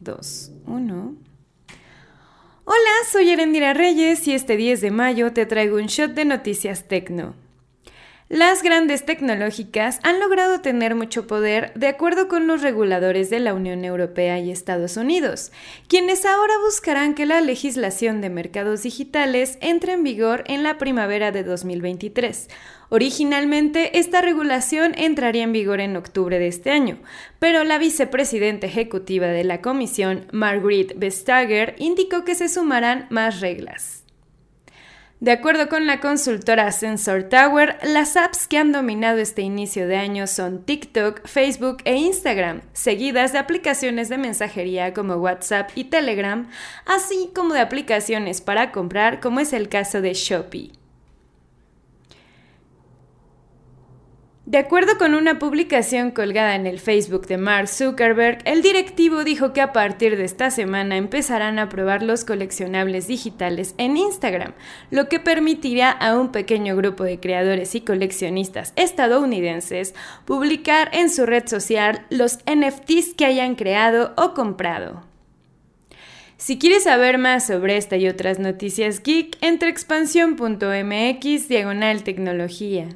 2, 1. Hola, soy Erendira Reyes y este 10 de mayo te traigo un shot de noticias tecno. Las grandes tecnológicas han logrado tener mucho poder de acuerdo con los reguladores de la Unión Europea y Estados Unidos, quienes ahora buscarán que la legislación de mercados digitales entre en vigor en la primavera de 2023. Originalmente, esta regulación entraría en vigor en octubre de este año, pero la vicepresidenta ejecutiva de la Comisión, Margrethe Vestager, indicó que se sumarán más reglas. De acuerdo con la consultora Sensor Tower, las apps que han dominado este inicio de año son TikTok, Facebook e Instagram, seguidas de aplicaciones de mensajería como WhatsApp y Telegram, así como de aplicaciones para comprar como es el caso de Shopee. De acuerdo con una publicación colgada en el Facebook de Mark Zuckerberg, el directivo dijo que a partir de esta semana empezarán a probar los coleccionables digitales en Instagram, lo que permitirá a un pequeño grupo de creadores y coleccionistas estadounidenses publicar en su red social los NFTs que hayan creado o comprado. Si quieres saber más sobre esta y otras noticias geek, entra expansión.mx diagonal tecnología.